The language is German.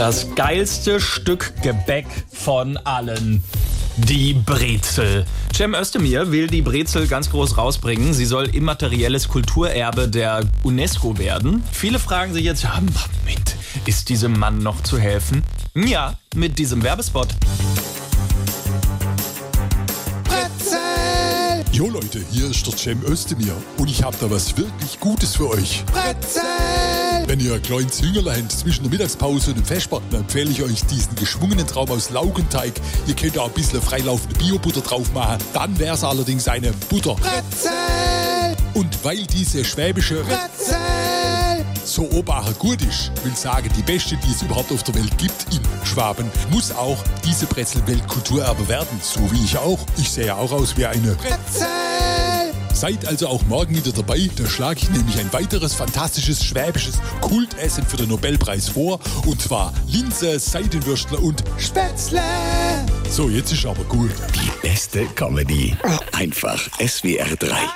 Das geilste Stück Gebäck von allen. Die Brezel. Cem Özdemir will die Brezel ganz groß rausbringen. Sie soll immaterielles Kulturerbe der UNESCO werden. Viele fragen sich jetzt, ja, Moment, ist diesem Mann noch zu helfen? Ja, mit diesem Werbespot. Jo Leute, hier ist der Cem Özdemir und ich habe da was wirklich Gutes für euch. Brezel! Wenn ihr ein kleines Züngerlein zwischen der Mittagspause und dem Vesper, dann empfehle ich euch diesen geschwungenen Traum aus Laugenteig. Ihr könnt da ein bisschen freilaufende Biobutter drauf machen. Dann wäre es allerdings eine Butter. Brezel! Und weil diese schwäbische Brezel! so obacher gut ist, will sagen, die beste, die es überhaupt auf der Welt gibt in Schwaben, muss auch diese Brezel Weltkulturerbe werden. So wie ich auch. Ich sehe ja auch aus wie eine Brezel! Seid also auch morgen wieder dabei, da schlage ich nämlich ein weiteres fantastisches schwäbisches Kultessen für den Nobelpreis vor, und zwar Linse, Seidenwürstler und Spätzle! So, jetzt ist aber gut. Die beste Comedy. Einfach SWR 3.